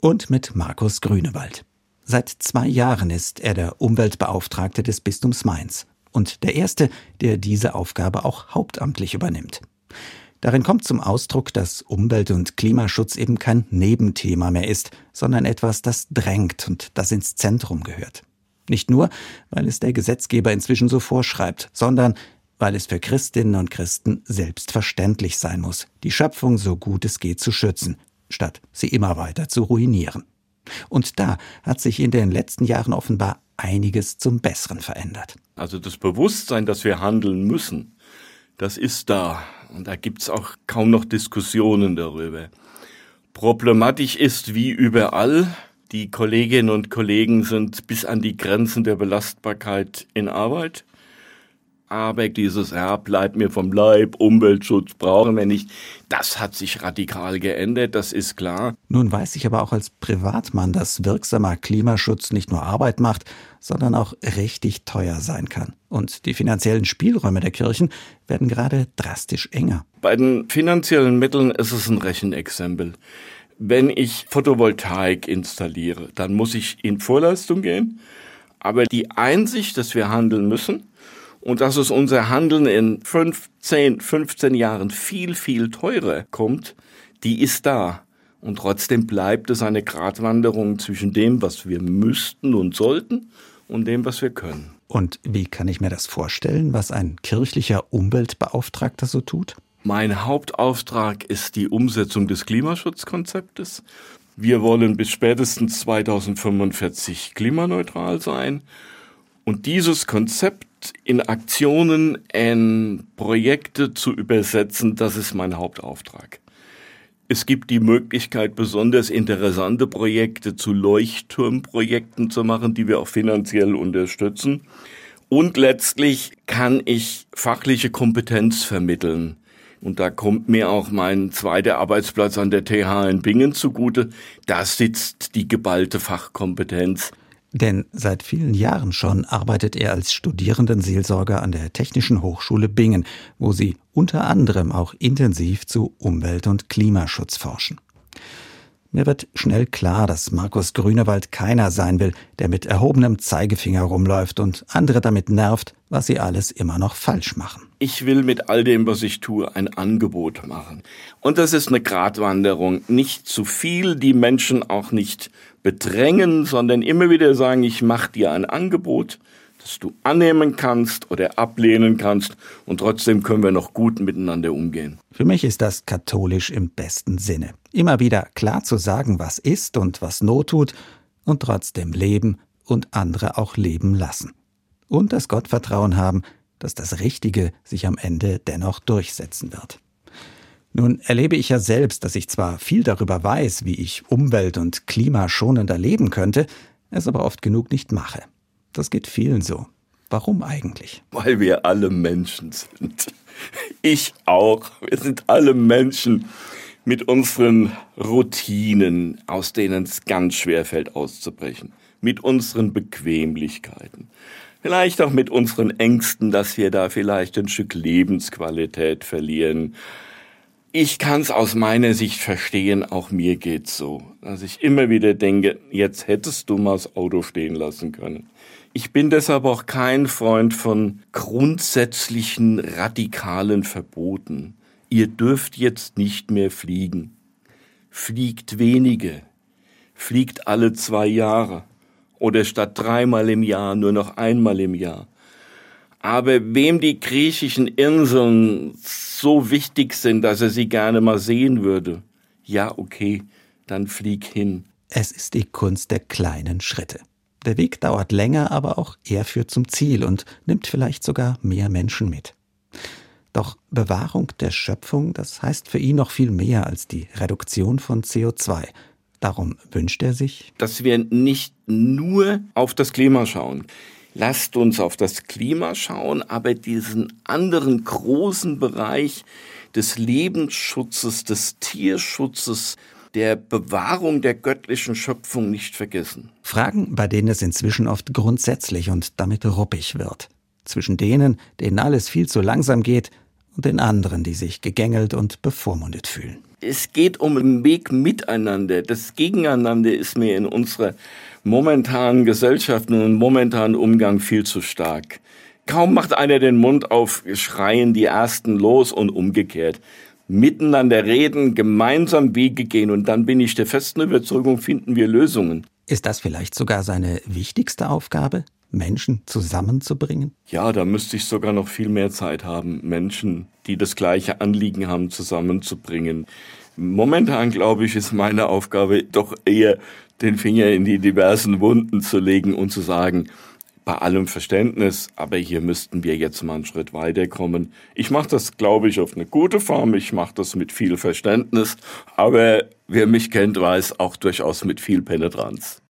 Und mit Markus Grünewald. Seit zwei Jahren ist er der Umweltbeauftragte des Bistums Mainz und der Erste, der diese Aufgabe auch hauptamtlich übernimmt. Darin kommt zum Ausdruck, dass Umwelt- und Klimaschutz eben kein Nebenthema mehr ist, sondern etwas, das drängt und das ins Zentrum gehört. Nicht nur, weil es der Gesetzgeber inzwischen so vorschreibt, sondern weil es für Christinnen und Christen selbstverständlich sein muss, die Schöpfung so gut es geht zu schützen, statt sie immer weiter zu ruinieren. Und da hat sich in den letzten Jahren offenbar einiges zum Besseren verändert. Also das Bewusstsein, dass wir handeln müssen, das ist da. Und da gibt's auch kaum noch Diskussionen darüber. Problematisch ist wie überall, die Kolleginnen und Kollegen sind bis an die Grenzen der Belastbarkeit in Arbeit. Aber dieses, ja, bleibt mir vom Leib, Umweltschutz brauchen wir nicht, das hat sich radikal geändert, das ist klar. Nun weiß ich aber auch als Privatmann, dass wirksamer Klimaschutz nicht nur Arbeit macht, sondern auch richtig teuer sein kann. Und die finanziellen Spielräume der Kirchen werden gerade drastisch enger. Bei den finanziellen Mitteln ist es ein Rechenexempel. Wenn ich Photovoltaik installiere, dann muss ich in Vorleistung gehen. Aber die Einsicht, dass wir handeln müssen, und dass es unser Handeln in 15, 15 Jahren viel, viel teurer kommt, die ist da. Und trotzdem bleibt es eine Gratwanderung zwischen dem, was wir müssten und sollten und dem, was wir können. Und wie kann ich mir das vorstellen, was ein kirchlicher Umweltbeauftragter so tut? Mein Hauptauftrag ist die Umsetzung des Klimaschutzkonzeptes. Wir wollen bis spätestens 2045 klimaneutral sein. Und dieses Konzept in Aktionen, in Projekte zu übersetzen, das ist mein Hauptauftrag. Es gibt die Möglichkeit, besonders interessante Projekte zu Leuchtturmprojekten zu machen, die wir auch finanziell unterstützen. Und letztlich kann ich fachliche Kompetenz vermitteln. Und da kommt mir auch mein zweiter Arbeitsplatz an der TH in Bingen zugute. Da sitzt die geballte Fachkompetenz denn seit vielen Jahren schon arbeitet er als Studierendenseelsorger an der Technischen Hochschule Bingen, wo sie unter anderem auch intensiv zu Umwelt- und Klimaschutz forschen. Mir wird schnell klar, dass Markus Grünewald keiner sein will, der mit erhobenem Zeigefinger rumläuft und andere damit nervt, was sie alles immer noch falsch machen. Ich will mit all dem, was ich tue, ein Angebot machen. Und das ist eine Gratwanderung. Nicht zu viel, die Menschen auch nicht bedrängen, sondern immer wieder sagen, ich mache dir ein Angebot, das du annehmen kannst oder ablehnen kannst und trotzdem können wir noch gut miteinander umgehen. Für mich ist das katholisch im besten Sinne. Immer wieder klar zu sagen, was ist und was Not tut und trotzdem leben und andere auch leben lassen. Und das Gottvertrauen haben, dass das Richtige sich am Ende dennoch durchsetzen wird. Nun erlebe ich ja selbst, dass ich zwar viel darüber weiß, wie ich umwelt- und klimaschonender leben könnte, es aber oft genug nicht mache. Das geht vielen so. Warum eigentlich? Weil wir alle Menschen sind. Ich auch. Wir sind alle Menschen mit unseren Routinen, aus denen es ganz schwer fällt auszubrechen. Mit unseren Bequemlichkeiten. Vielleicht auch mit unseren Ängsten, dass wir da vielleicht ein Stück Lebensqualität verlieren. Ich kann es aus meiner Sicht verstehen, auch mir geht's so, dass ich immer wieder denke, jetzt hättest du mal das Auto stehen lassen können. Ich bin deshalb auch kein Freund von grundsätzlichen radikalen Verboten. Ihr dürft jetzt nicht mehr fliegen. Fliegt wenige. Fliegt alle zwei Jahre. Oder statt dreimal im Jahr nur noch einmal im Jahr. Aber wem die griechischen Inseln so wichtig sind, dass er sie gerne mal sehen würde, ja, okay, dann flieg hin. Es ist die Kunst der kleinen Schritte. Der Weg dauert länger, aber auch er führt zum Ziel und nimmt vielleicht sogar mehr Menschen mit. Doch Bewahrung der Schöpfung, das heißt für ihn noch viel mehr als die Reduktion von CO2. Darum wünscht er sich, dass wir nicht nur auf das Klima schauen. Lasst uns auf das Klima schauen, aber diesen anderen großen Bereich des Lebensschutzes, des Tierschutzes, der Bewahrung der göttlichen Schöpfung nicht vergessen. Fragen, bei denen es inzwischen oft grundsätzlich und damit ruppig wird. Zwischen denen, denen alles viel zu langsam geht, und den anderen, die sich gegängelt und bevormundet fühlen. Es geht um einen Weg miteinander. Das Gegeneinander ist mir in unserer momentanen Gesellschaft und momentanen Umgang viel zu stark. Kaum macht einer den Mund auf, schreien die Ersten los und umgekehrt. Miteinander reden, gemeinsam Wege gehen und dann bin ich der festen Überzeugung, finden wir Lösungen. Ist das vielleicht sogar seine wichtigste Aufgabe? Menschen zusammenzubringen? Ja, da müsste ich sogar noch viel mehr Zeit haben, Menschen, die das gleiche Anliegen haben, zusammenzubringen. Momentan, glaube ich, ist meine Aufgabe doch eher, den Finger in die diversen Wunden zu legen und zu sagen, bei allem Verständnis, aber hier müssten wir jetzt mal einen Schritt weiterkommen. Ich mache das, glaube ich, auf eine gute Form. Ich mache das mit viel Verständnis, aber wer mich kennt, weiß auch durchaus mit viel Penetranz.